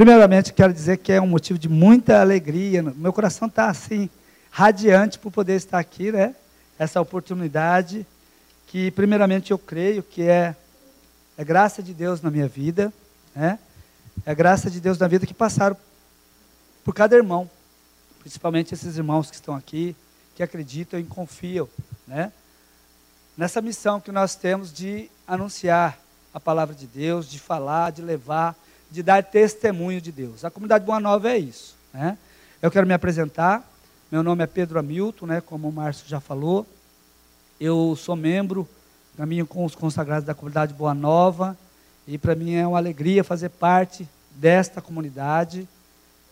Primeiramente, quero dizer que é um motivo de muita alegria. Meu coração está assim, radiante por poder estar aqui, né? Essa oportunidade que, primeiramente, eu creio que é, é graça de Deus na minha vida, né? É graça de Deus na vida que passaram por cada irmão, principalmente esses irmãos que estão aqui, que acreditam e confiam, né? Nessa missão que nós temos de anunciar a palavra de Deus, de falar, de levar, de dar testemunho de Deus. A comunidade Boa Nova é isso, né? Eu quero me apresentar. Meu nome é Pedro Hamilton, né, como o Márcio já falou. Eu sou membro, caminho com os consagrados da comunidade Boa Nova, e para mim é uma alegria fazer parte desta comunidade,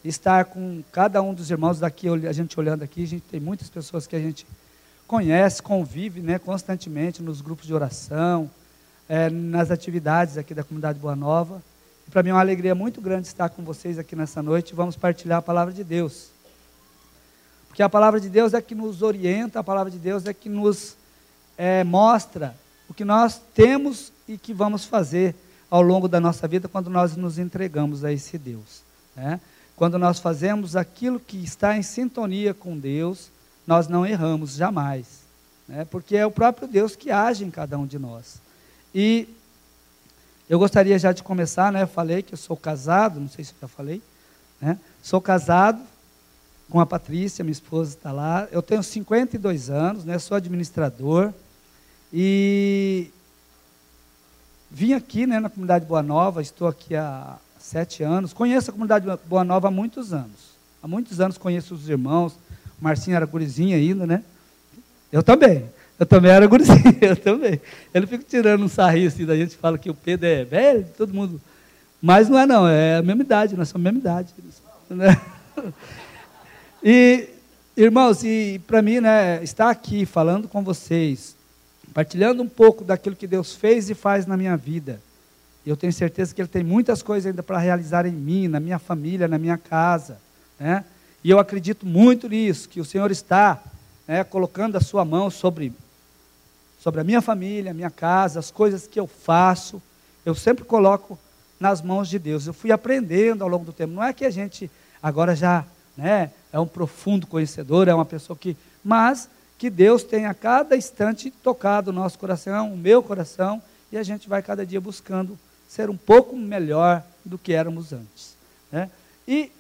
estar com cada um dos irmãos daqui, a gente olhando aqui, a gente tem muitas pessoas que a gente conhece, convive né, constantemente nos grupos de oração, é, nas atividades aqui da comunidade Boa Nova. Para mim é uma alegria muito grande estar com vocês aqui nessa noite. Vamos partilhar a palavra de Deus. Porque a palavra de Deus é que nos orienta, a palavra de Deus é que nos é, mostra o que nós temos e que vamos fazer ao longo da nossa vida quando nós nos entregamos a esse Deus. Né? Quando nós fazemos aquilo que está em sintonia com Deus, nós não erramos jamais. Né? Porque é o próprio Deus que age em cada um de nós. E eu gostaria já de começar, né? Falei que eu sou casado, não sei se eu já falei, né? Sou casado com a Patrícia, minha esposa está lá. Eu tenho 52 anos, né? Sou administrador e vim aqui, né, na comunidade Boa Nova. Estou aqui há sete anos. Conheço a comunidade Boa Nova há muitos anos. Há muitos anos conheço os irmãos. Marcinho era gurizinho ainda, né? Eu também. Eu também era gurizinho, eu também. Ele fica tirando um sarrinho assim, da gente fala que o Pedro é velho, todo mundo. Mas não é não, é a mesma idade, nós somos a mesma idade. Né? E, irmãos, e para mim, né, estar aqui falando com vocês, partilhando um pouco daquilo que Deus fez e faz na minha vida. Eu tenho certeza que Ele tem muitas coisas ainda para realizar em mim, na minha família, na minha casa. Né? E eu acredito muito nisso, que o Senhor está né, colocando a sua mão sobre sobre a minha família, a minha casa, as coisas que eu faço, eu sempre coloco nas mãos de Deus. Eu fui aprendendo ao longo do tempo. Não é que a gente agora já né, é um profundo conhecedor, é uma pessoa que. Mas que Deus tenha a cada instante tocado o nosso coração, o meu coração, e a gente vai cada dia buscando ser um pouco melhor do que éramos antes. Né? E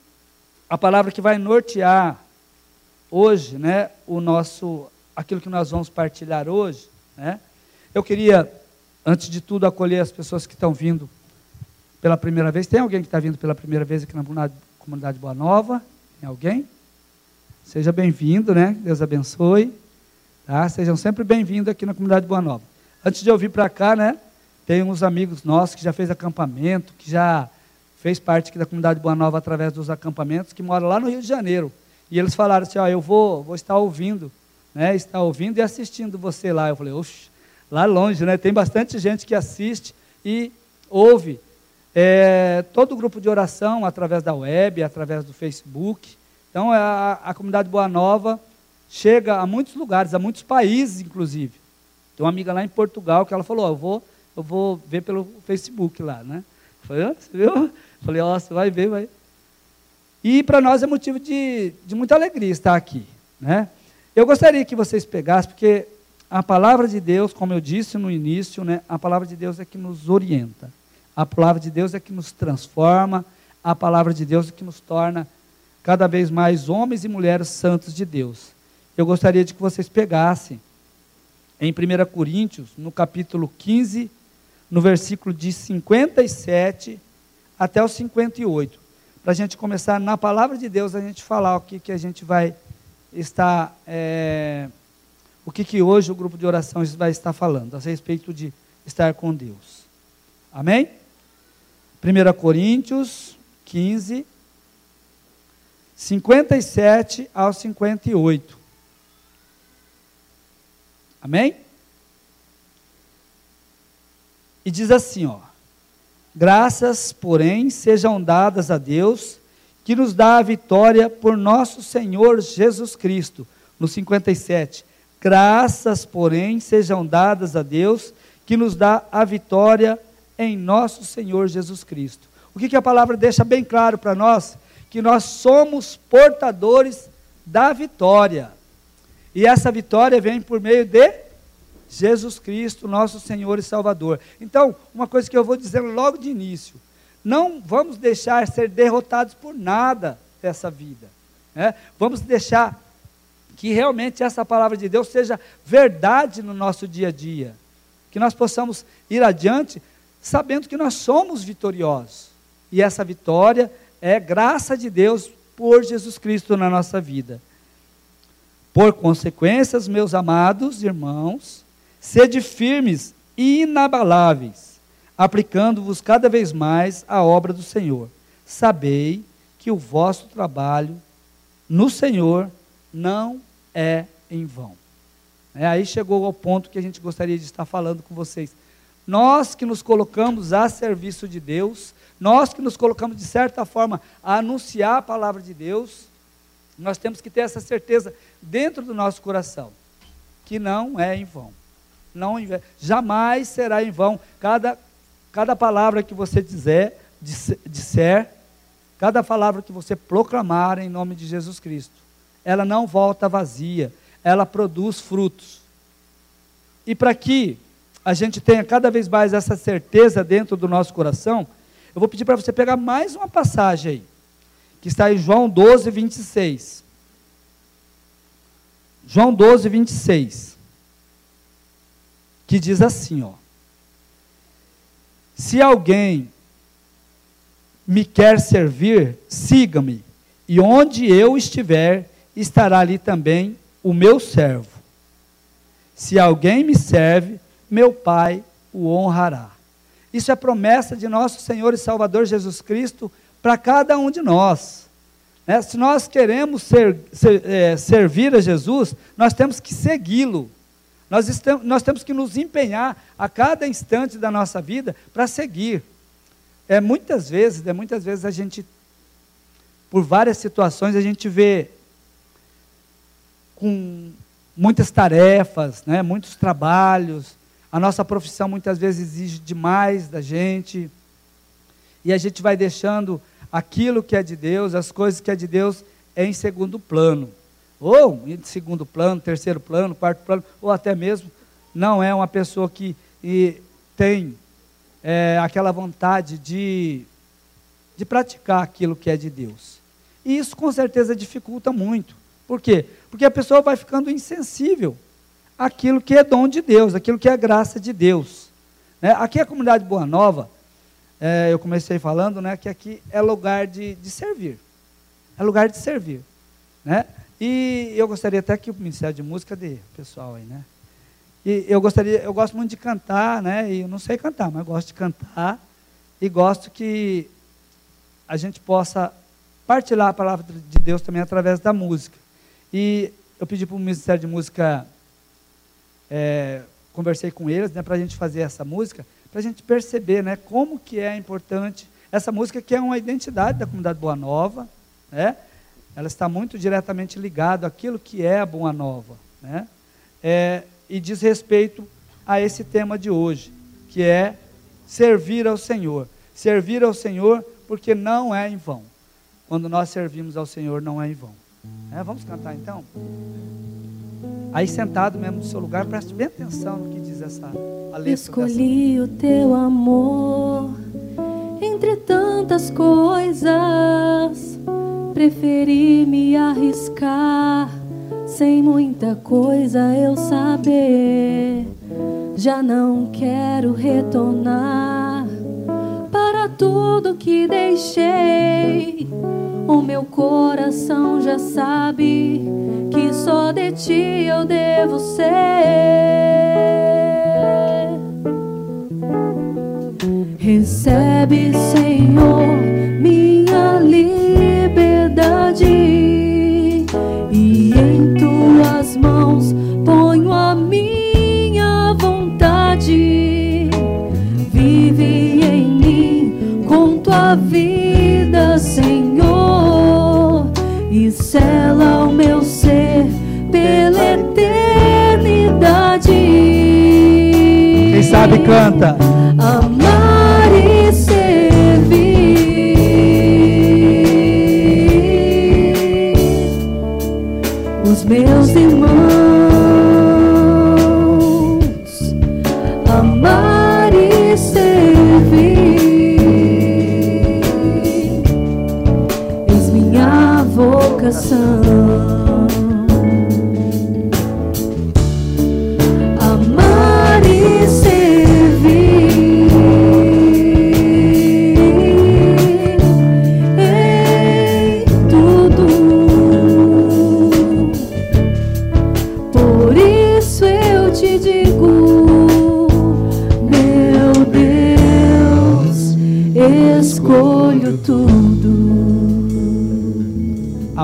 a palavra que vai nortear hoje, né, o nosso, aquilo que nós vamos partilhar hoje, né? Eu queria, antes de tudo, acolher as pessoas que estão vindo pela primeira vez. Tem alguém que está vindo pela primeira vez aqui na comunidade Boa Nova? Tem alguém? Seja bem-vindo, né? Deus abençoe. Tá? Sejam sempre bem-vindos aqui na comunidade Boa Nova. Antes de eu vir para cá, né? Tem uns amigos nossos que já fez acampamento, que já fez parte aqui da comunidade Boa Nova através dos acampamentos, que moram lá no Rio de Janeiro. E eles falaram assim, ó, eu vou, vou estar ouvindo né, está ouvindo e assistindo você lá. Eu falei, oxe, lá longe, né? Tem bastante gente que assiste e ouve é, todo o grupo de oração através da web, através do Facebook. Então, a, a comunidade Boa Nova chega a muitos lugares, a muitos países, inclusive. Tem uma amiga lá em Portugal que ela falou, oh, eu vou, eu vou ver pelo Facebook lá, né? Eu falei, oh, você viu? falei, ó, oh, você vai ver, vai. E para nós é motivo de, de muita alegria estar aqui, né? Eu gostaria que vocês pegassem, porque a palavra de Deus, como eu disse no início, né, a palavra de Deus é que nos orienta. A palavra de Deus é que nos transforma, a palavra de Deus é que nos torna cada vez mais homens e mulheres santos de Deus. Eu gostaria de que vocês pegassem em 1 Coríntios, no capítulo 15, no versículo de 57 até o 58. Para a gente começar na palavra de Deus, a gente falar o que, que a gente vai está é, o que, que hoje o grupo de orações vai estar falando a respeito de estar com Deus. Amém? 1 Coríntios 15, 57 ao 58. Amém? E diz assim, ó: Graças, porém, sejam dadas a Deus que nos dá a vitória por nosso Senhor Jesus Cristo. No 57. Graças, porém, sejam dadas a Deus, que nos dá a vitória em nosso Senhor Jesus Cristo. O que, que a palavra deixa bem claro para nós? Que nós somos portadores da vitória. E essa vitória vem por meio de Jesus Cristo, nosso Senhor e Salvador. Então, uma coisa que eu vou dizer logo de início: não vamos deixar ser derrotados por nada dessa vida. Né? Vamos deixar que realmente essa palavra de Deus seja verdade no nosso dia a dia. Que nós possamos ir adiante sabendo que nós somos vitoriosos. E essa vitória é graça de Deus por Jesus Cristo na nossa vida. Por consequências, meus amados irmãos, sede firmes e inabaláveis, aplicando-vos cada vez mais à obra do Senhor. Sabei que o vosso trabalho no Senhor não é em vão. É, aí chegou ao ponto que a gente gostaria de estar falando com vocês. Nós que nos colocamos a serviço de Deus, nós que nos colocamos de certa forma a anunciar a palavra de Deus, nós temos que ter essa certeza dentro do nosso coração, que não é em vão. Não, jamais será em vão. Cada, cada palavra que você dizer, disser, cada palavra que você proclamar em nome de Jesus Cristo, ela não volta vazia, ela produz frutos. E para que a gente tenha cada vez mais essa certeza dentro do nosso coração, eu vou pedir para você pegar mais uma passagem aí, que está em João 12, 26. João 12, 26. Que diz assim, ó. Se alguém me quer servir, siga-me, e onde eu estiver, estará ali também o meu servo. Se alguém me serve, meu Pai o honrará. Isso é promessa de nosso Senhor e Salvador Jesus Cristo para cada um de nós. Né? Se nós queremos ser, ser, é, servir a Jesus, nós temos que segui-lo. Nós, estamos, nós temos que nos empenhar a cada instante da nossa vida para seguir. É muitas vezes, é muitas vezes a gente, por várias situações, a gente vê com muitas tarefas, né, muitos trabalhos, a nossa profissão muitas vezes exige demais da gente. E a gente vai deixando aquilo que é de Deus, as coisas que é de Deus, em segundo plano. Ou em segundo plano, terceiro plano, quarto plano, ou até mesmo não é uma pessoa que tem é, aquela vontade de, de praticar aquilo que é de Deus. E isso com certeza dificulta muito. Por quê? Porque a pessoa vai ficando insensível aquilo que é dom de Deus, aquilo que é graça de Deus. Né? Aqui é a comunidade Boa Nova, é, eu comecei falando né, que aqui é lugar de, de servir. É lugar de servir. Né? E eu gostaria até que o Ministério de Música dê, pessoal aí, né? E eu gostaria, eu gosto muito de cantar, né? E eu não sei cantar, mas gosto de cantar e gosto que a gente possa partilhar a palavra de Deus também através da música. E eu pedi para o Ministério de Música é, conversei com eles, né, para a gente fazer essa música, para a gente perceber, né, como que é importante essa música que é uma identidade da comunidade Boa Nova, né? Ela está muito diretamente ligada àquilo que é a Boa Nova, né? É, e diz respeito a esse tema de hoje, que é servir ao Senhor. Servir ao Senhor porque não é em vão. Quando nós servimos ao Senhor, não é em vão. É, vamos cantar então? Aí sentado mesmo no seu lugar, preste bem atenção no que diz essa a letra Escolhi dessa. o teu amor entre tantas coisas. Preferi me arriscar sem muita coisa eu saber. Já não quero retornar para tudo que deixei o meu coração já sabe que só de ti eu devo ser. Recebe, Senhor, minha liberdade e em tuas mãos ponho a minha vontade. Vive em mim com tua vida, Senhor sela o meu ser pela eternidade. Quem sabe canta. Amar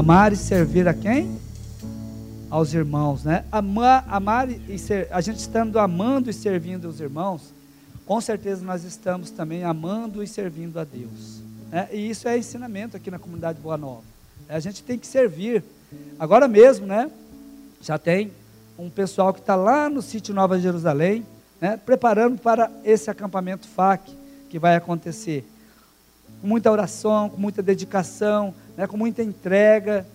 Amar e servir a quem? Aos irmãos, né? Amar, amar e ser, a gente estando amando e servindo os irmãos, com certeza nós estamos também amando e servindo a Deus. Né? E isso é ensinamento aqui na comunidade Boa Nova. A gente tem que servir. Agora mesmo, né? Já tem um pessoal que está lá no sítio Nova Jerusalém, né? preparando para esse acampamento FAC que vai acontecer. Com muita oração, com muita dedicação, né? com muita entrega.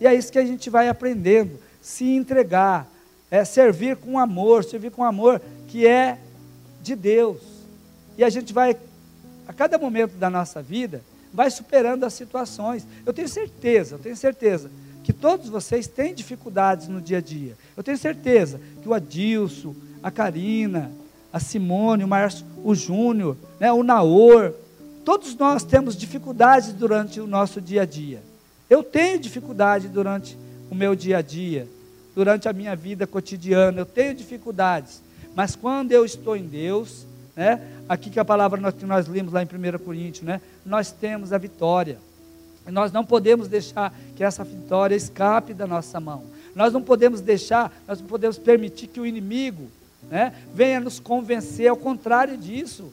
E é isso que a gente vai aprendendo, se entregar, é servir com amor, servir com amor que é de Deus. E a gente vai, a cada momento da nossa vida, vai superando as situações. Eu tenho certeza, eu tenho certeza que todos vocês têm dificuldades no dia a dia. Eu tenho certeza que o Adilson, a Karina, a Simone, o Márcio, o Júnior, né, o Naor, todos nós temos dificuldades durante o nosso dia a dia. Eu tenho dificuldade durante o meu dia a dia, durante a minha vida cotidiana, eu tenho dificuldades. Mas quando eu estou em Deus, né, aqui que a palavra que nós lemos lá em 1 Coríntios, né, nós temos a vitória. Nós não podemos deixar que essa vitória escape da nossa mão. Nós não podemos deixar, nós não podemos permitir que o inimigo né, venha nos convencer, ao contrário disso.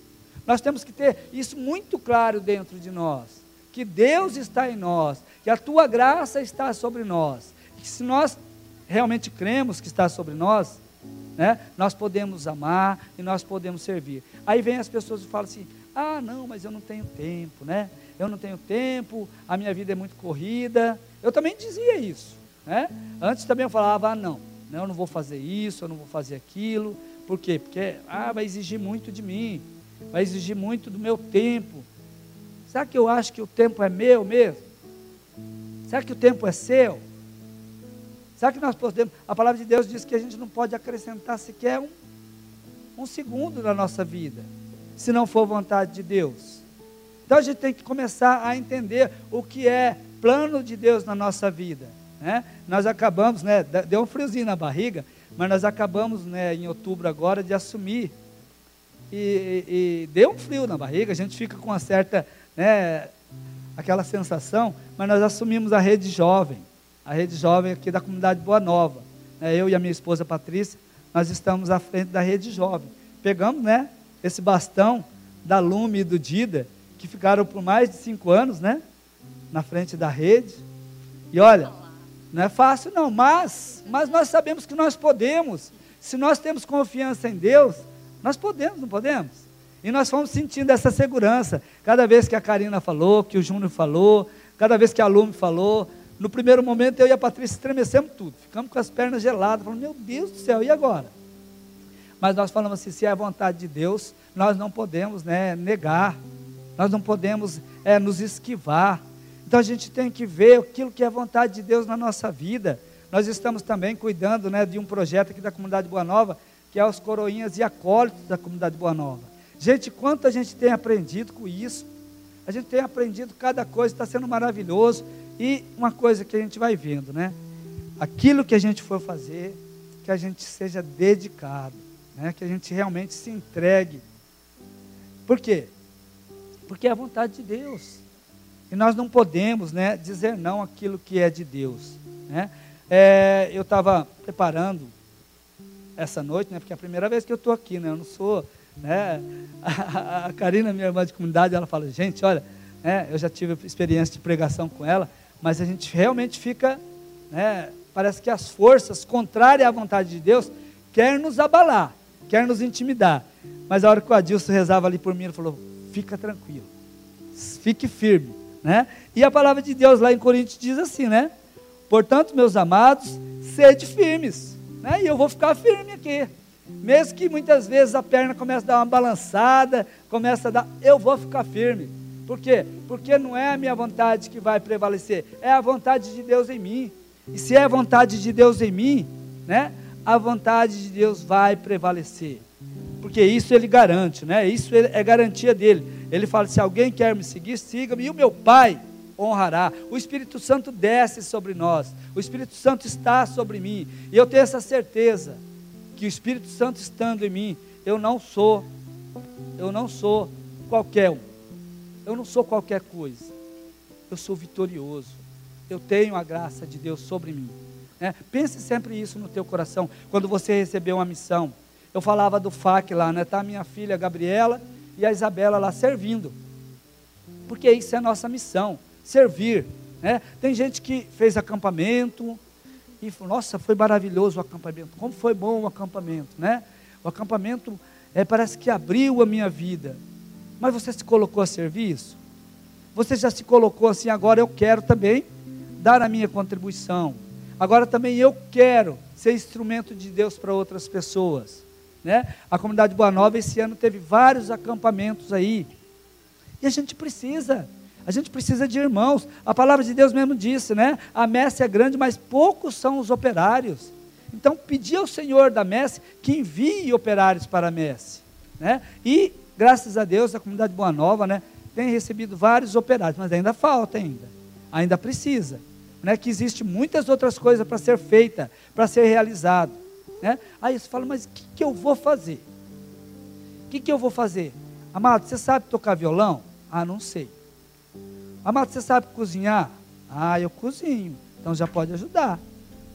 Nós temos que ter isso muito claro dentro de nós. Que Deus está em nós, que a tua graça está sobre nós. Que se nós realmente cremos que está sobre nós, né, nós podemos amar e nós podemos servir. Aí vem as pessoas e falam assim: ah, não, mas eu não tenho tempo, né? Eu não tenho tempo, a minha vida é muito corrida. Eu também dizia isso, né? Antes também eu falava: ah, não, eu não vou fazer isso, eu não vou fazer aquilo. Por quê? Porque ah, vai exigir muito de mim, vai exigir muito do meu tempo. Será que eu acho que o tempo é meu mesmo? Será que o tempo é seu? Será que nós podemos? A palavra de Deus diz que a gente não pode acrescentar sequer um, um segundo na nossa vida, se não for vontade de Deus. Então a gente tem que começar a entender o que é plano de Deus na nossa vida. Né? Nós acabamos, né, deu um friozinho na barriga, mas nós acabamos né, em outubro agora de assumir. E, e, deu um frio na barriga, a gente fica com uma certa né, aquela sensação, mas nós assumimos a rede jovem, a rede jovem aqui da comunidade Boa Nova. Né, eu e a minha esposa Patrícia, nós estamos à frente da rede jovem. Pegamos né, esse bastão da Lume e do Dida, que ficaram por mais de cinco anos né, na frente da rede. E olha, não é fácil não, mas, mas nós sabemos que nós podemos. Se nós temos confiança em Deus, nós podemos, não podemos? E nós fomos sentindo essa segurança. Cada vez que a Karina falou, que o Júnior falou, cada vez que a Lume falou, no primeiro momento eu e a Patrícia estremecemos tudo. Ficamos com as pernas geladas, falando, meu Deus do céu, e agora? Mas nós falamos assim, se é a vontade de Deus, nós não podemos né, negar, nós não podemos é, nos esquivar. Então a gente tem que ver aquilo que é a vontade de Deus na nossa vida. Nós estamos também cuidando né, de um projeto aqui da comunidade Boa Nova, que é os coroinhas e acólitos da comunidade Boa Nova. Gente, quanto a gente tem aprendido com isso. A gente tem aprendido cada coisa, está sendo maravilhoso. E uma coisa que a gente vai vendo, né? Aquilo que a gente for fazer, que a gente seja dedicado, né? que a gente realmente se entregue. Por quê? Porque é a vontade de Deus. E nós não podemos né, dizer não aquilo que é de Deus. Né? É, eu estava preparando essa noite, né, porque é a primeira vez que eu estou aqui, né, eu não sou né? A, a Karina, minha irmã de comunidade, ela fala, gente, olha, né, eu já tive experiência de pregação com ela, mas a gente realmente fica, né, parece que as forças contrárias à vontade de Deus querem nos abalar, querem nos intimidar. Mas a hora que o Adilson rezava ali por mim, ele falou, fica tranquilo, fique firme. Né? E a palavra de Deus lá em Coríntios diz assim, né? Portanto, meus amados, sede firmes. Né? E eu vou ficar firme aqui. Mesmo que muitas vezes a perna comece a dar uma balançada, começa a dar, eu vou ficar firme. Por quê? Porque não é a minha vontade que vai prevalecer, é a vontade de Deus em mim. E se é a vontade de Deus em mim, né? A vontade de Deus vai prevalecer. Porque isso ele garante, né? Isso é garantia dele. Ele fala: se alguém quer me seguir, siga-me. E o meu Pai honrará. O Espírito Santo desce sobre nós. O Espírito Santo está sobre mim. E eu tenho essa certeza que o Espírito Santo estando em mim, eu não sou, eu não sou qualquer um. Eu não sou qualquer coisa. Eu sou vitorioso. Eu tenho a graça de Deus sobre mim. É, pense sempre isso no teu coração. Quando você receber uma missão. Eu falava do FAC lá, né? Está a minha filha Gabriela e a Isabela lá servindo. Porque isso é a nossa missão servir. Né? Tem gente que fez acampamento e falou, nossa, foi maravilhoso o acampamento. Como foi bom o acampamento, né? O acampamento é, parece que abriu a minha vida. Mas você se colocou a serviço? Você já se colocou assim, agora eu quero também dar a minha contribuição. Agora também eu quero ser instrumento de Deus para outras pessoas. Né? A comunidade Boa Nova esse ano teve vários acampamentos aí. E a gente precisa a gente precisa de irmãos. A palavra de Deus mesmo disse, né? A messe é grande, mas poucos são os operários. Então, pedir ao Senhor da messe que envie operários para a messe. Né? E, graças a Deus, a comunidade Boa Nova né, tem recebido vários operários, mas ainda falta ainda. Ainda precisa. Né, que existe muitas outras coisas para ser feita, para ser realizado. Né? Aí você fala, mas o que, que eu vou fazer? O que, que eu vou fazer? Amado, você sabe tocar violão? Ah, não sei. Amado, você sabe cozinhar? Ah, eu cozinho. Então já pode ajudar.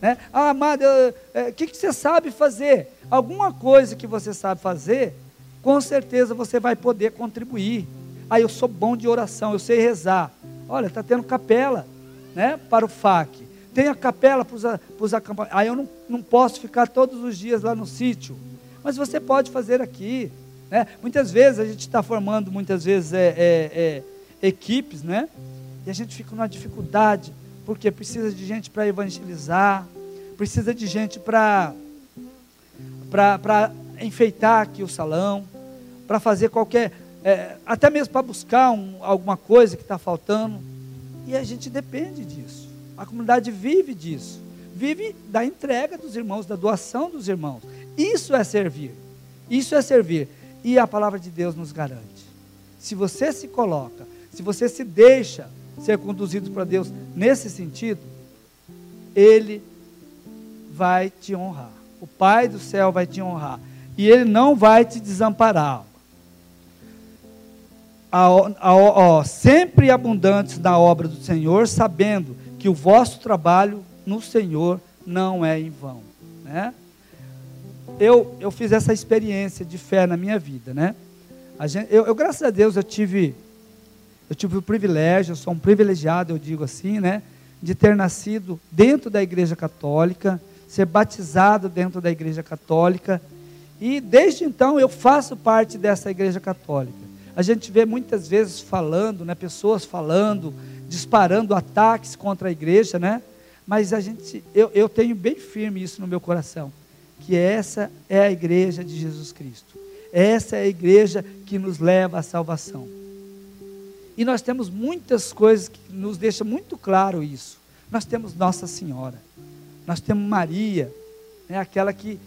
Né? Ah, amado, o é, que, que você sabe fazer? Alguma coisa que você sabe fazer, com certeza você vai poder contribuir. Ah, eu sou bom de oração, eu sei rezar. Olha, está tendo capela né, para o FAC. Tem a capela para os acampamentos. Ah, eu não, não posso ficar todos os dias lá no sítio. Mas você pode fazer aqui. Né? Muitas vezes a gente está formando, muitas vezes, é, é, é equipes, né? E a gente fica numa dificuldade, porque precisa de gente para evangelizar, precisa de gente para para enfeitar aqui o salão, para fazer qualquer, é, até mesmo para buscar um, alguma coisa que está faltando. E a gente depende disso. A comunidade vive disso. Vive da entrega dos irmãos, da doação dos irmãos. Isso é servir. Isso é servir. E a palavra de Deus nos garante. Se você se coloca se você se deixa ser conduzido para Deus nesse sentido, Ele vai te honrar. O Pai do céu vai te honrar. E Ele não vai te desamparar. A, a, a, sempre abundantes na obra do Senhor, sabendo que o vosso trabalho no Senhor não é em vão. Né? Eu, eu fiz essa experiência de fé na minha vida. Né? Gente, eu, eu, graças a Deus, eu tive eu tive o privilégio, eu sou um privilegiado, eu digo assim, né? De ter nascido dentro da Igreja Católica, ser batizado dentro da Igreja Católica. E desde então eu faço parte dessa Igreja Católica. A gente vê muitas vezes falando, né? Pessoas falando, disparando ataques contra a igreja, né? Mas a gente, eu, eu tenho bem firme isso no meu coração, que essa é a igreja de Jesus Cristo. Essa é a igreja que nos leva à salvação. E nós temos muitas coisas que nos deixam muito claro isso. Nós temos Nossa Senhora, nós temos Maria, né, aquela que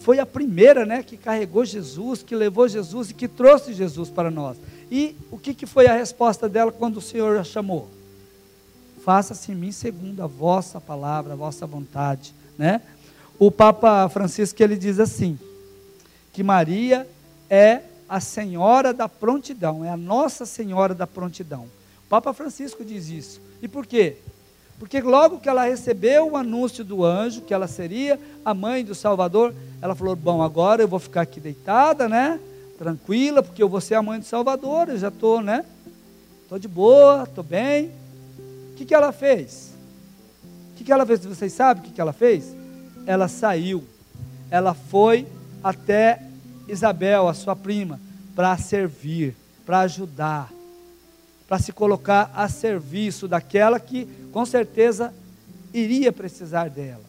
foi a primeira né, que carregou Jesus, que levou Jesus e que trouxe Jesus para nós. E o que, que foi a resposta dela quando o Senhor a chamou? Faça-se em mim segundo a vossa palavra, a vossa vontade. Né? O Papa Francisco ele diz assim, que Maria é a Senhora da prontidão, é a Nossa Senhora da prontidão. O Papa Francisco diz isso. E por quê? Porque logo que ela recebeu o anúncio do anjo, que ela seria a mãe do Salvador, ela falou: Bom, agora eu vou ficar aqui deitada, né? Tranquila, porque eu vou ser a mãe do Salvador, eu já estou, né? Estou de boa, estou bem. O que, que ela fez? O que, que ela fez? Vocês sabem o que, que ela fez? Ela saiu, ela foi até Isabel, a sua prima, para servir, para ajudar, para se colocar a serviço daquela que com certeza iria precisar dela.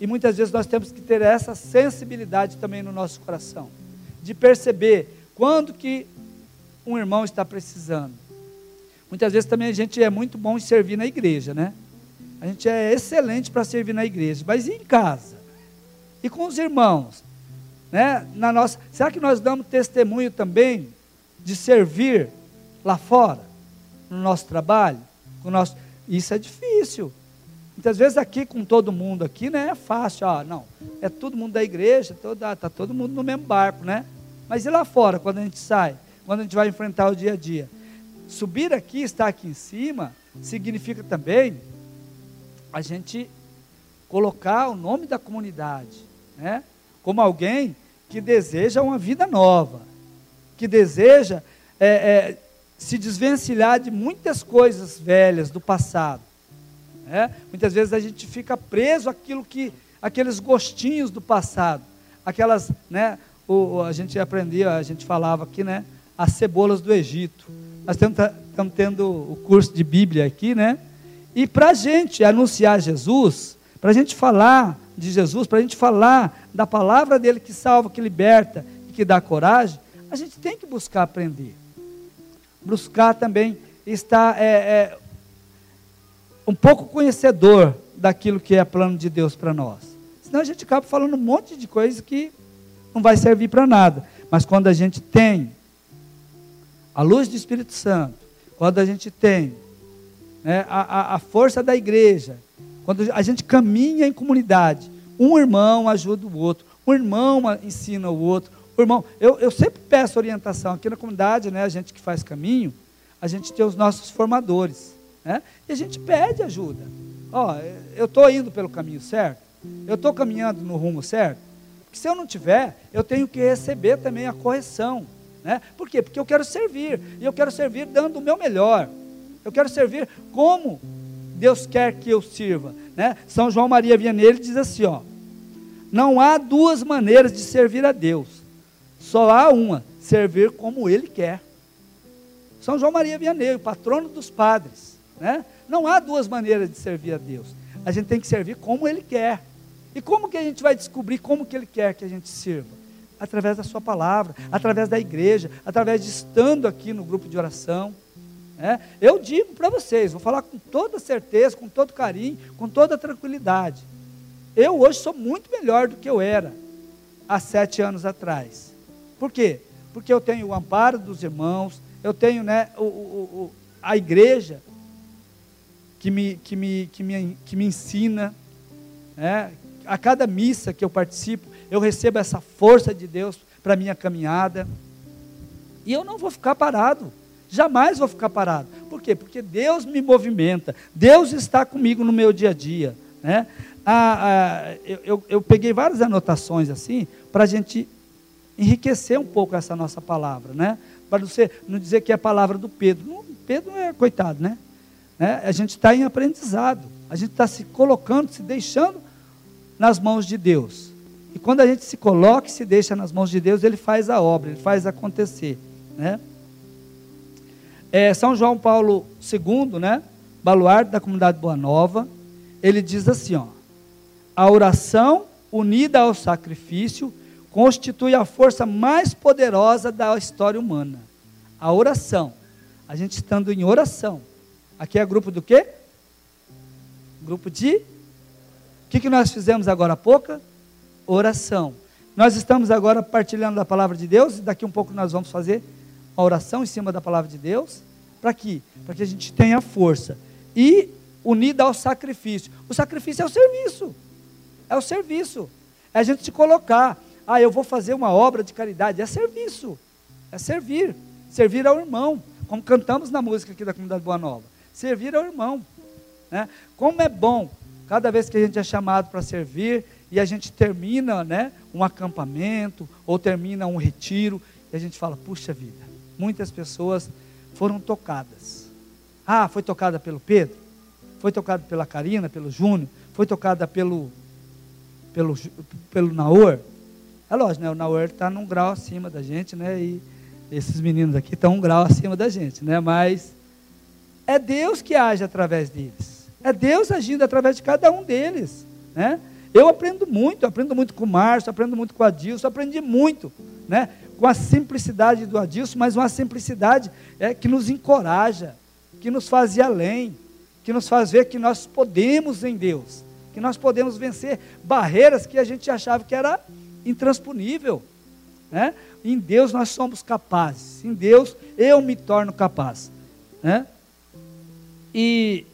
E muitas vezes nós temos que ter essa sensibilidade também no nosso coração, de perceber quando que um irmão está precisando. Muitas vezes também a gente é muito bom em servir na igreja, né? A gente é excelente para servir na igreja, mas e em casa? E com os irmãos? Né? Na nossa, será que nós damos testemunho também de servir lá fora, no nosso trabalho? Com nosso, isso é difícil. Muitas vezes aqui com todo mundo aqui, né, é fácil, ah, não, é todo mundo da igreja, toda, tá todo mundo no mesmo barco, né? Mas e lá fora, quando a gente sai, quando a gente vai enfrentar o dia a dia? Subir aqui, estar aqui em cima, significa também a gente colocar o nome da comunidade, né? Como alguém que deseja uma vida nova, que deseja é, é, se desvencilhar de muitas coisas velhas do passado. Né? Muitas vezes a gente fica preso àquilo que, aqueles gostinhos do passado, aquelas, né? O, a gente aprendia, a gente falava aqui, né? As cebolas do Egito. Nós estamos, tendo o curso de Bíblia aqui, né? E para a gente anunciar Jesus, para a gente falar de Jesus, para a gente falar da palavra dele que salva, que liberta e que dá coragem, a gente tem que buscar aprender. Buscar também estar é, é, um pouco conhecedor daquilo que é plano de Deus para nós. Senão a gente acaba falando um monte de coisa que não vai servir para nada. Mas quando a gente tem a luz do Espírito Santo, quando a gente tem né, a, a, a força da igreja, quando a gente caminha em comunidade, um irmão ajuda o outro, um irmão ensina o outro. O irmão, eu, eu sempre peço orientação aqui na comunidade, né, a gente que faz caminho, a gente tem os nossos formadores, né, e a gente pede ajuda. Ó, eu estou indo pelo caminho certo, eu estou caminhando no rumo certo. Porque se eu não tiver, eu tenho que receber também a correção. Né? Por quê? Porque eu quero servir, e eu quero servir dando o meu melhor. Eu quero servir como Deus quer que eu sirva. Né? São João Maria Vianney diz assim: ó, não há duas maneiras de servir a Deus, só há uma: servir como Ele quer. São João Maria Vianney, o patrono dos padres. Né? Não há duas maneiras de servir a Deus. A gente tem que servir como Ele quer. E como que a gente vai descobrir como que Ele quer que a gente sirva? Através da Sua palavra, através da igreja, através de estando aqui no grupo de oração. É, eu digo para vocês, vou falar com toda certeza, com todo carinho, com toda tranquilidade. Eu hoje sou muito melhor do que eu era há sete anos atrás. Por quê? Porque eu tenho o amparo dos irmãos, eu tenho né, o, o, o, a igreja que me, que me, que me, que me ensina. Né, a cada missa que eu participo, eu recebo essa força de Deus para a minha caminhada. E eu não vou ficar parado. Jamais vou ficar parado. Por quê? Porque Deus me movimenta. Deus está comigo no meu dia a dia. Né? Ah, ah, eu, eu, eu, peguei várias anotações assim, para a gente enriquecer um pouco essa nossa palavra. Né? Para você não dizer que é a palavra do Pedro. Não, Pedro é coitado, né? né? A gente está em aprendizado. A gente está se colocando, se deixando nas mãos de Deus. E quando a gente se coloca e se deixa nas mãos de Deus, Ele faz a obra, Ele faz acontecer. Né? É, São João Paulo II, né, baluarte da comunidade Boa Nova, ele diz assim: ó, a oração unida ao sacrifício constitui a força mais poderosa da história humana. A oração, a gente estando em oração. Aqui é grupo do quê? Grupo de. O que, que nós fizemos agora há pouco? Oração. Nós estamos agora partilhando da palavra de Deus e daqui um pouco nós vamos fazer uma oração em cima da palavra de Deus. Para quê? Para que a gente tenha força. E unida ao sacrifício. O sacrifício é o serviço. É o serviço. É a gente se colocar. Ah, eu vou fazer uma obra de caridade. É serviço. É servir. Servir ao irmão. Como cantamos na música aqui da comunidade Boa Nova. Servir ao irmão. Né? Como é bom cada vez que a gente é chamado para servir e a gente termina né, um acampamento ou termina um retiro e a gente fala, puxa vida, muitas pessoas foram tocadas. Ah, foi tocada pelo Pedro? Foi tocada pela Karina, pelo Júnior? Foi tocada pelo, pelo, pelo Naor? É lógico, né? O Naor está num grau acima da gente, né? E esses meninos aqui estão um grau acima da gente, né? Mas é Deus que age através deles. É Deus agindo através de cada um deles, né? Eu aprendo muito, aprendo muito com o Márcio, aprendo muito com o Adilson, aprendi muito, né? Com a simplicidade do Adilson, mas uma simplicidade é, que nos encoraja. que nos faz ir além, que nos faz ver que nós podemos em Deus, que nós podemos vencer barreiras que a gente achava que era intransponível. Né? Em Deus nós somos capazes, em Deus eu me torno capaz. Né? E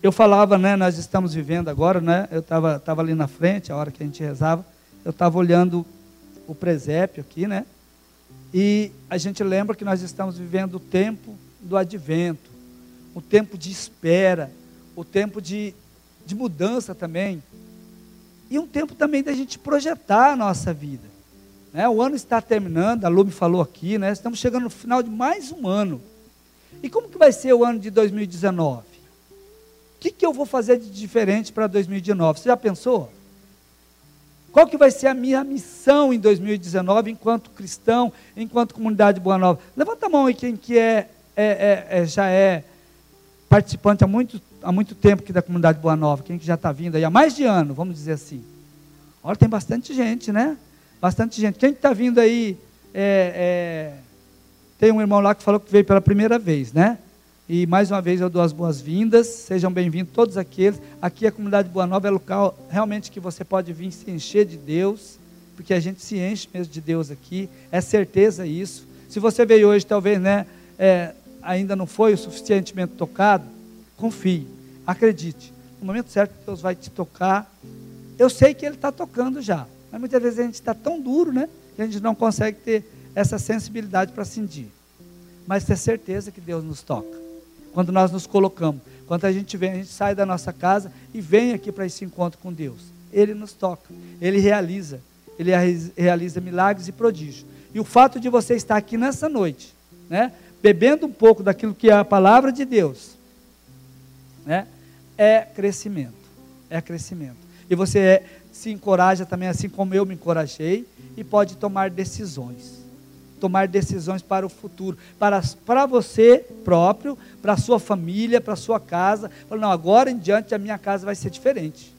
eu falava, né, nós estamos vivendo agora, né, eu estava tava ali na frente, a hora que a gente rezava, eu estava olhando o presépio aqui, né, e a gente lembra que nós estamos vivendo o tempo do advento, o tempo de espera, o tempo de, de mudança também, e um tempo também da gente projetar a nossa vida. Né? O ano está terminando, a Lu me falou aqui, né? estamos chegando no final de mais um ano. E como que vai ser o ano de 2019? O que, que eu vou fazer de diferente para 2019? Você já pensou? Qual que vai ser a minha missão em 2019 enquanto cristão, enquanto comunidade Boa Nova? Levanta a mão aí quem que é, é, é, é já é participante há muito, há muito tempo aqui da comunidade Boa Nova, quem que já está vindo aí há mais de ano, vamos dizer assim. Olha, tem bastante gente, né? Bastante gente. Quem está vindo aí? É, é, tem um irmão lá que falou que veio pela primeira vez, né? E mais uma vez eu dou as boas-vindas, sejam bem-vindos todos aqueles. Aqui a comunidade Boa Nova é local realmente que você pode vir se encher de Deus, porque a gente se enche mesmo de Deus aqui, é certeza isso. Se você veio hoje, talvez, né, é, ainda não foi o suficientemente tocado, confie, acredite. No momento certo, Deus vai te tocar. Eu sei que Ele está tocando já, mas muitas vezes a gente está tão duro, né, que a gente não consegue ter essa sensibilidade para sentir. Mas ter certeza que Deus nos toca quando nós nos colocamos. Quando a gente vem, a gente sai da nossa casa e vem aqui para esse encontro com Deus. Ele nos toca, ele realiza, ele realiza milagres e prodígios. E o fato de você estar aqui nessa noite, né, bebendo um pouco daquilo que é a palavra de Deus, né, é crescimento. É crescimento. E você é, se encoraja também, assim como eu me encorajei, e pode tomar decisões tomar decisões para o futuro, para, para você próprio, para a sua família, para a sua casa. Fala, não, agora em diante a minha casa vai ser diferente.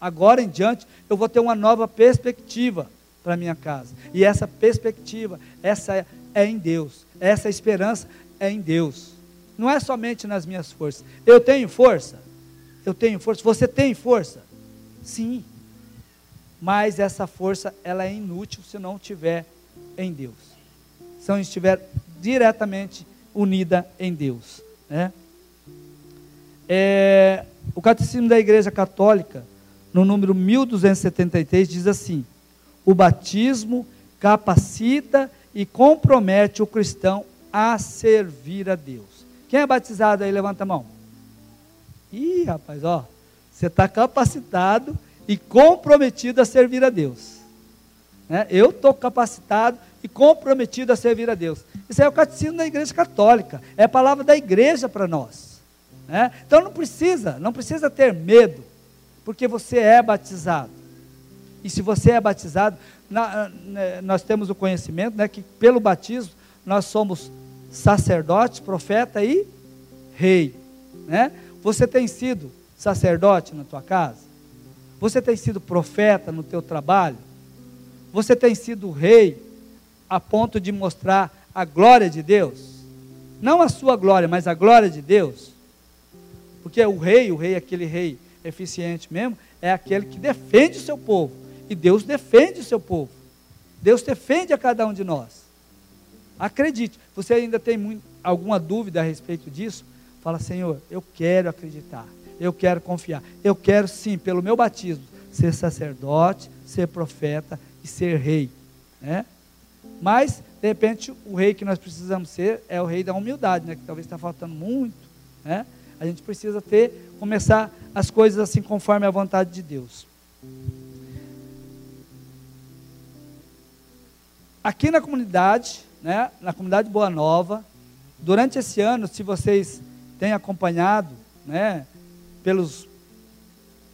Agora em diante eu vou ter uma nova perspectiva para a minha casa. E essa perspectiva, essa é, é em Deus. Essa esperança é em Deus. Não é somente nas minhas forças. Eu tenho força? Eu tenho força. Você tem força? Sim. Mas essa força ela é inútil se não tiver em Deus. Se não estiver diretamente unida em Deus. Né? É, o Catecismo da Igreja Católica, no número 1273, diz assim: o batismo capacita e compromete o cristão a servir a Deus. Quem é batizado aí, levanta a mão. Ih, rapaz, ó, você está capacitado e comprometido a servir a Deus. Né? Eu estou capacitado e comprometido a servir a Deus. Isso é o catecismo da igreja católica, é a palavra da igreja para nós. Né? Então não precisa, não precisa ter medo, porque você é batizado. E se você é batizado, na, na, nós temos o conhecimento né, que pelo batismo nós somos sacerdote, profeta e rei. Né? Você tem sido sacerdote na tua casa? Você tem sido profeta no teu trabalho? Você tem sido rei a ponto de mostrar a glória de Deus? Não a sua glória, mas a glória de Deus. Porque o rei, o rei, aquele rei eficiente mesmo, é aquele que defende o seu povo. E Deus defende o seu povo. Deus defende a cada um de nós. Acredite, você ainda tem muito, alguma dúvida a respeito disso? Fala, Senhor, eu quero acreditar, eu quero confiar, eu quero sim, pelo meu batismo, ser sacerdote, ser profeta ser rei. Né? Mas, de repente, o rei que nós precisamos ser é o rei da humildade, né? que talvez está faltando muito. Né? A gente precisa ter, começar as coisas assim conforme a vontade de Deus. Aqui na comunidade, né, na comunidade Boa Nova, durante esse ano, se vocês têm acompanhado, né, pelos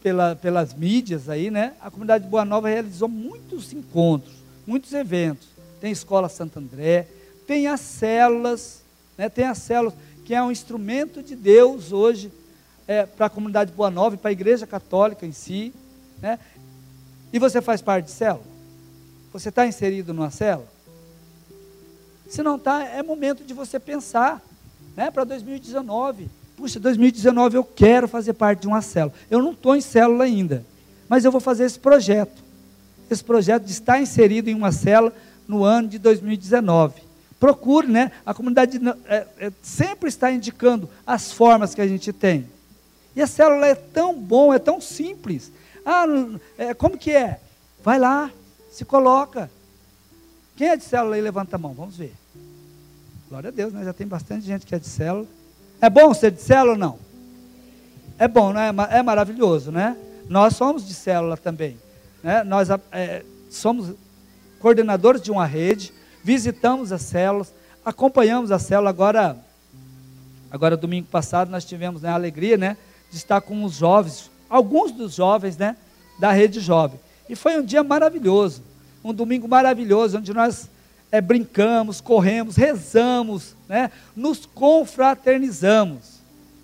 pela, pelas mídias aí, né? A comunidade Boa Nova realizou muitos encontros, muitos eventos. Tem Escola Santo André, tem as células, né? Tem as células, que é um instrumento de Deus hoje é, para a comunidade Boa Nova e para a Igreja Católica em si, né? E você faz parte de célula? Você está inserido numa célula? Se não está, é momento de você pensar. né, para 2019. Puxa, 2019 eu quero fazer parte de uma célula. Eu não estou em célula ainda, mas eu vou fazer esse projeto. Esse projeto de estar inserido em uma célula no ano de 2019. Procure, né? A comunidade é, é, sempre está indicando as formas que a gente tem. E a célula é tão bom, é tão simples. Ah, é, como que é? Vai lá, se coloca. Quem é de célula aí, levanta a mão, vamos ver. Glória a Deus, né? já tem bastante gente que é de célula. É bom ser de célula ou não? É bom, né? É maravilhoso, né? Nós somos de célula também. Né? Nós é, somos coordenadores de uma rede, visitamos as células, acompanhamos a célula. Agora, agora domingo passado, nós tivemos né, a alegria né, de estar com os jovens, alguns dos jovens né, da rede jovem. E foi um dia maravilhoso, um domingo maravilhoso, onde nós é, brincamos, corremos, rezamos, né, nos confraternizamos.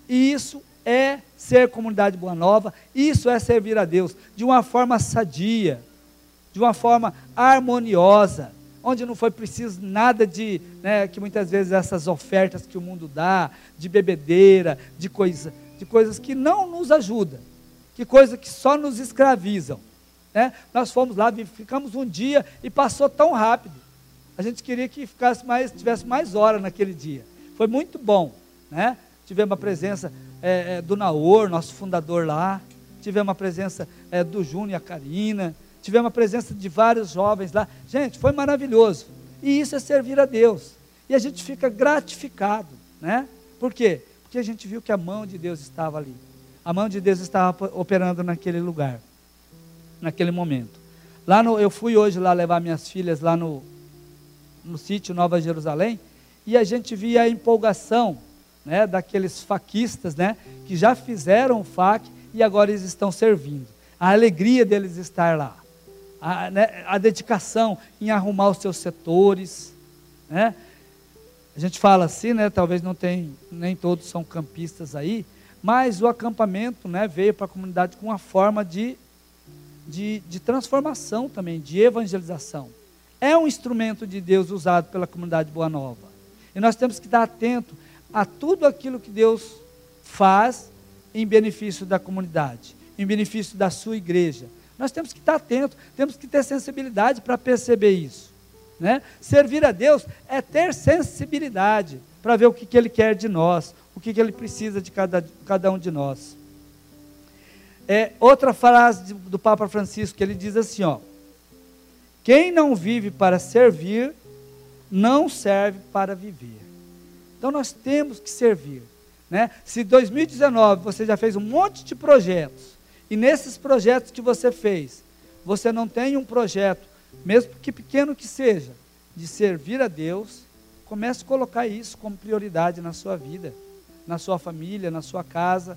E isso é ser comunidade Boa Nova, isso é servir a Deus de uma forma sadia, de uma forma harmoniosa, onde não foi preciso nada de, né, que muitas vezes essas ofertas que o mundo dá, de bebedeira, de, coisa, de coisas que não nos ajudam, que coisas que só nos escravizam. Né? Nós fomos lá, ficamos um dia e passou tão rápido. A gente queria que ficasse mais, tivesse mais hora naquele dia. Foi muito bom, né? Tivemos a presença é, é, do Naor, nosso fundador lá. Tivemos a presença é, do Júnior e a Karina. Tivemos a presença de vários jovens lá. Gente, foi maravilhoso. E isso é servir a Deus. E a gente fica gratificado, né? Por quê? Porque a gente viu que a mão de Deus estava ali. A mão de Deus estava operando naquele lugar, naquele momento. Lá no, eu fui hoje lá levar minhas filhas lá no, no sítio Nova Jerusalém e a gente via a empolgação né, daqueles faquistas né, que já fizeram o fac e agora eles estão servindo. A alegria deles estar lá a, né, a dedicação em arrumar os seus setores. Né? A gente fala assim, né, talvez não tem, nem todos são campistas aí, mas o acampamento né, veio para a comunidade com uma forma de, de, de transformação também, de evangelização. É um instrumento de Deus usado pela comunidade Boa Nova. E nós temos que estar atento a tudo aquilo que Deus faz em benefício da comunidade, em benefício da sua igreja, nós temos que estar atentos, temos que ter sensibilidade para perceber isso. Né? Servir a Deus é ter sensibilidade para ver o que, que Ele quer de nós, o que, que Ele precisa de cada, cada um de nós. É, outra frase do Papa Francisco, que ele diz assim: ó, quem não vive para servir, não serve para viver. Então nós temos que servir. Né? Se 2019 você já fez um monte de projetos, e nesses projetos que você fez, você não tem um projeto, mesmo que pequeno que seja, de servir a Deus, comece a colocar isso como prioridade na sua vida, na sua família, na sua casa.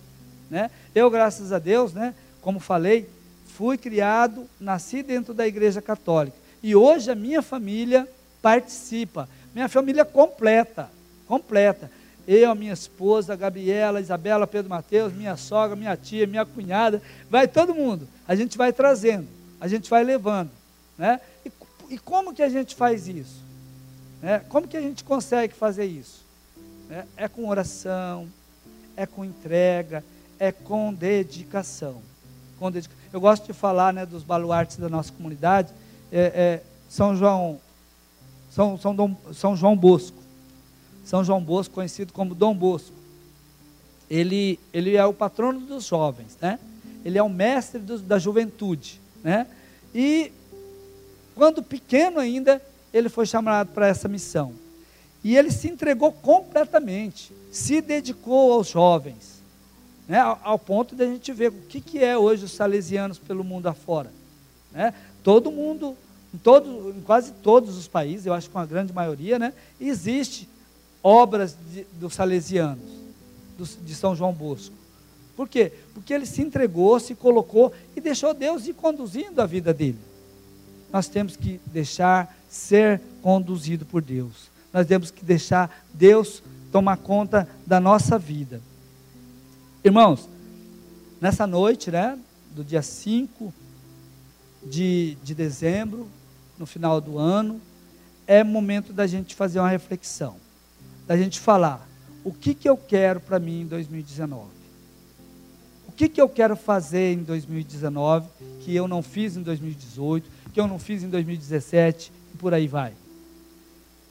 Né? Eu, graças a Deus, né, como falei, fui criado, nasci dentro da igreja católica. E hoje a minha família participa. Minha família completa, completa eu, minha esposa, a Gabriela, a Isabela, Pedro Mateus, minha sogra, minha tia, minha cunhada, vai todo mundo. A gente vai trazendo, a gente vai levando. Né? E, e como que a gente faz isso? Né? Como que a gente consegue fazer isso? Né? É com oração, é com entrega, é com dedicação. Com dedica... Eu gosto de falar né, dos baluartes da nossa comunidade, é, é São João, São, São, Dom, São João Bosco. São João Bosco, conhecido como Dom Bosco. Ele, ele é o patrono dos jovens, né? Ele é o mestre do, da juventude, né? E quando pequeno ainda, ele foi chamado para essa missão. E ele se entregou completamente, se dedicou aos jovens, né? ao, ponto de a gente ver o que, que é hoje os salesianos pelo mundo afora. Né? Todo mundo, em, todo, em quase todos os países, eu acho que a grande maioria, né? existe obras dos salesianos, do, de São João Bosco. Por quê? Porque ele se entregou, se colocou e deixou Deus ir conduzindo a vida dele. Nós temos que deixar ser conduzido por Deus. Nós temos que deixar Deus tomar conta da nossa vida. Irmãos, nessa noite, né, do dia 5 de, de dezembro, no final do ano, é momento da gente fazer uma reflexão da gente falar o que, que eu quero para mim em 2019. O que, que eu quero fazer em 2019 que eu não fiz em 2018, que eu não fiz em 2017 e por aí vai.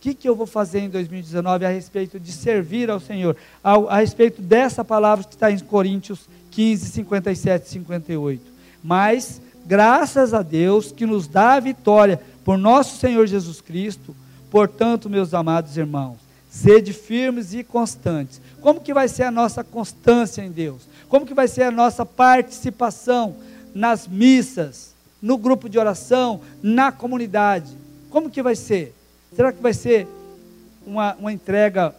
Que, que eu vou fazer em 2019 a respeito de servir ao Senhor? A, a respeito dessa palavra que está em Coríntios 15, 57 e 58. Mas, graças a Deus que nos dá a vitória por nosso Senhor Jesus Cristo, portanto, meus amados irmãos, sede firmes e constantes. Como que vai ser a nossa constância em Deus? Como que vai ser a nossa participação nas missas, no grupo de oração, na comunidade? Como que vai ser? Será que vai ser uma, uma entrega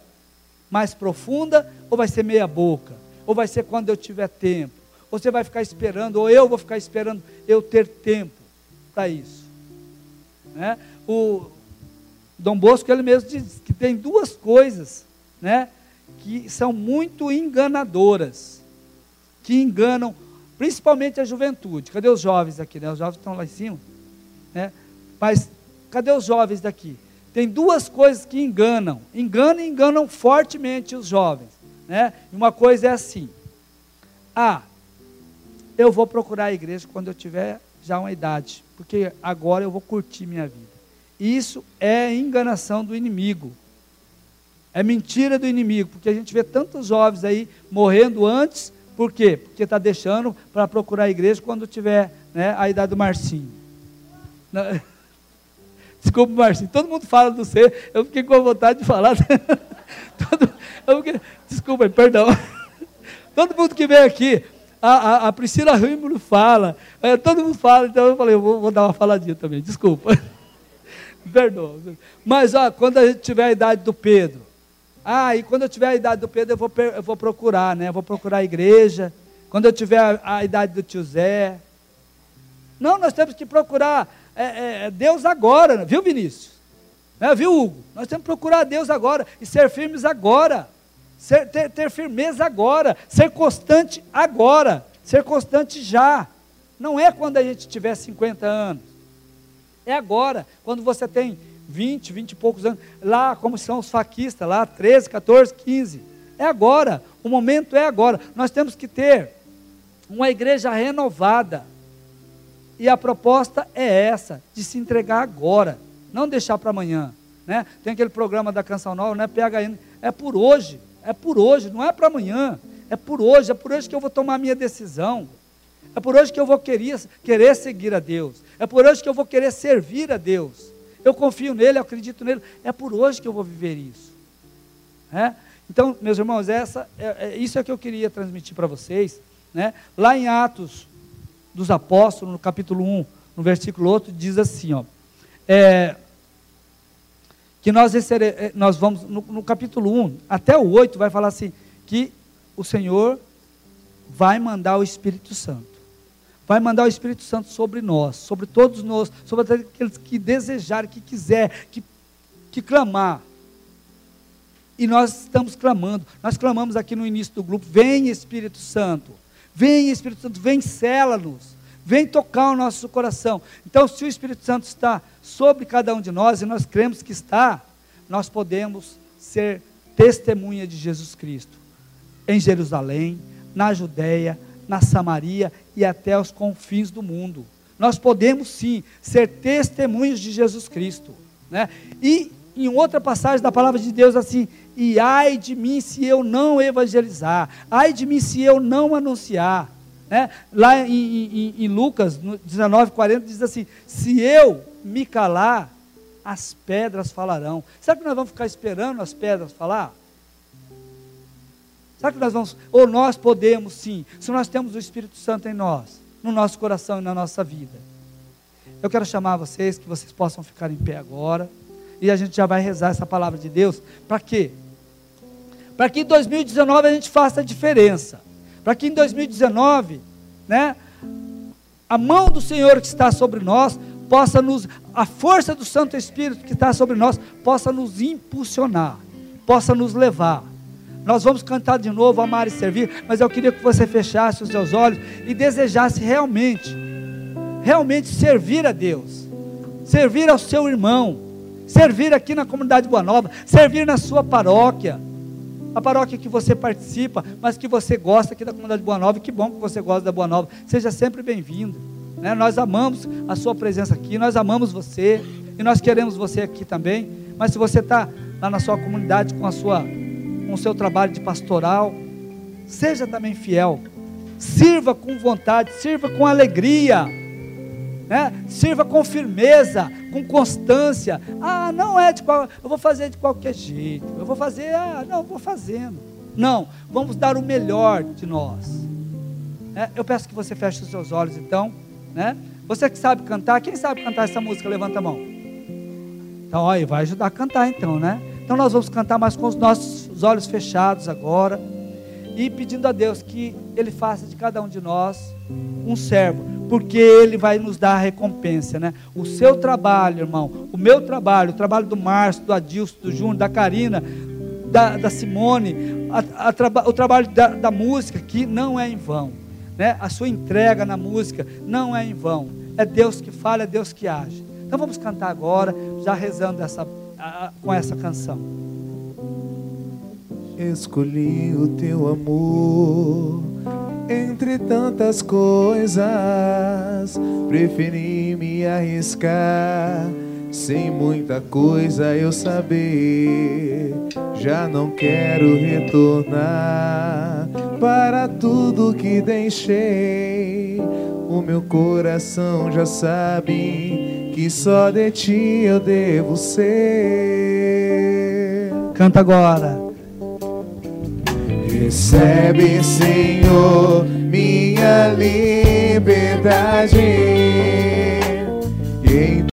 mais profunda ou vai ser meia boca? Ou vai ser quando eu tiver tempo? Ou você vai ficar esperando, ou eu vou ficar esperando eu ter tempo para isso? Né? O Dom Bosco, ele mesmo diz que tem duas coisas né, que são muito enganadoras, que enganam principalmente a juventude. Cadê os jovens aqui? Né? Os jovens estão lá em cima. Né? Mas cadê os jovens daqui? Tem duas coisas que enganam. Enganam e enganam fortemente os jovens. Né? Uma coisa é assim: ah, eu vou procurar a igreja quando eu tiver já uma idade, porque agora eu vou curtir minha vida. Isso é enganação do inimigo. É mentira do inimigo, porque a gente vê tantos jovens aí morrendo antes por quê? Porque está deixando para procurar a igreja quando tiver né, a idade do Marcinho. Desculpa, Marcinho. Todo mundo fala do ser. Eu fiquei com vontade de falar. Todo, fiquei, desculpa, perdão. Todo mundo que vem aqui, a, a, a Priscila Rímulo fala, é, todo mundo fala, então eu falei, eu vou, vou dar uma faladinha também, desculpa. Perdoa. Mas ó, quando a gente tiver a idade do Pedro, ah, e quando eu tiver a idade do Pedro, eu vou, eu vou procurar, né? Eu vou procurar a igreja. Quando eu tiver a, a idade do tio Zé. Não, nós temos que procurar é, é, é Deus agora, viu, Vinícius? Né, viu, Hugo? Nós temos que procurar Deus agora e ser firmes agora. Ser, ter, ter firmeza agora. Ser constante agora. Ser constante já. Não é quando a gente tiver 50 anos. É agora. Quando você tem 20, 20 e poucos anos, lá como são os faquistas, lá 13, 14, 15. É agora, o momento é agora. Nós temos que ter uma igreja renovada. E a proposta é essa, de se entregar agora, não deixar para amanhã. Né? Tem aquele programa da Canção Nova, né? PHN, é por hoje, é por hoje, não é para amanhã, é por hoje, é por hoje que eu vou tomar a minha decisão. É por hoje que eu vou querer, querer seguir a Deus. É por hoje que eu vou querer servir a Deus eu confio nele, eu acredito nele. É por hoje que eu vou viver isso. É? Então, meus irmãos, essa, é, é, isso é que eu queria transmitir para vocês. Né? Lá em Atos dos Apóstolos, no capítulo 1, no versículo 8, diz assim: ó, é, que nós, é, nós vamos, no, no capítulo 1, até o 8, vai falar assim: que o Senhor vai mandar o Espírito Santo. Vai mandar o Espírito Santo sobre nós, sobre todos nós, sobre aqueles que desejarem, que quiser, que, que clamar. E nós estamos clamando, nós clamamos aqui no início do grupo: vem Espírito Santo, vem Espírito Santo, vem sela-nos, vem tocar o nosso coração. Então, se o Espírito Santo está sobre cada um de nós, e nós cremos que está, nós podemos ser testemunha de Jesus Cristo em Jerusalém, na Judéia, na Samaria e até os confins do mundo. Nós podemos sim ser testemunhos de Jesus Cristo. Né? E em outra passagem da palavra de Deus, assim: E ai de mim se eu não evangelizar, ai de mim se eu não anunciar. Né? Lá em, em, em Lucas 19,40 diz assim: Se eu me calar, as pedras falarão. Será que nós vamos ficar esperando as pedras falar? Será que nós vamos, ou nós podemos sim, se nós temos o Espírito Santo em nós, no nosso coração e na nossa vida. Eu quero chamar vocês, que vocês possam ficar em pé agora, e a gente já vai rezar essa palavra de Deus, para quê? Para que em 2019 a gente faça a diferença, para que em 2019, né, a mão do Senhor que está sobre nós, possa nos, a força do Santo Espírito que está sobre nós, possa nos impulsionar, possa nos levar. Nós vamos cantar de novo, amar e servir, mas eu queria que você fechasse os seus olhos e desejasse realmente, realmente servir a Deus, servir ao seu irmão, servir aqui na comunidade Boa Nova, servir na sua paróquia, a paróquia que você participa, mas que você gosta aqui da comunidade Boa Nova, e que bom que você gosta da Boa Nova, seja sempre bem-vindo. Né? Nós amamos a sua presença aqui, nós amamos você, e nós queremos você aqui também. Mas se você está lá na sua comunidade com, a sua, com o seu trabalho de pastoral, seja também fiel, sirva com vontade, sirva com alegria, né? sirva com firmeza, com constância. Ah, não é de qual, eu vou fazer de qualquer jeito, eu vou fazer, ah, não, vou fazendo. Não, vamos dar o melhor de nós. Né? Eu peço que você feche os seus olhos então, né? Você que sabe cantar, quem sabe cantar essa música, levanta a mão. Então, olha, vai ajudar a cantar então, né? Então nós vamos cantar mais com os nossos olhos fechados agora e pedindo a Deus que Ele faça de cada um de nós um servo, porque Ele vai nos dar a recompensa, né? O seu trabalho, irmão, o meu trabalho, o trabalho do Márcio, do Adilson, do Júnior, da Karina, da, da Simone, a, a, o trabalho da, da música que não é em vão, né? A sua entrega na música não é em vão. É Deus que fala, é Deus que age. Então vamos cantar agora, já rezando essa, com essa canção. Escolhi o teu amor entre tantas coisas, preferi me arriscar. Sem muita coisa eu saber, já não quero retornar para tudo que deixei. O meu coração já sabe que só de ti eu devo ser. Canta agora. Recebe, Senhor, minha liberdade.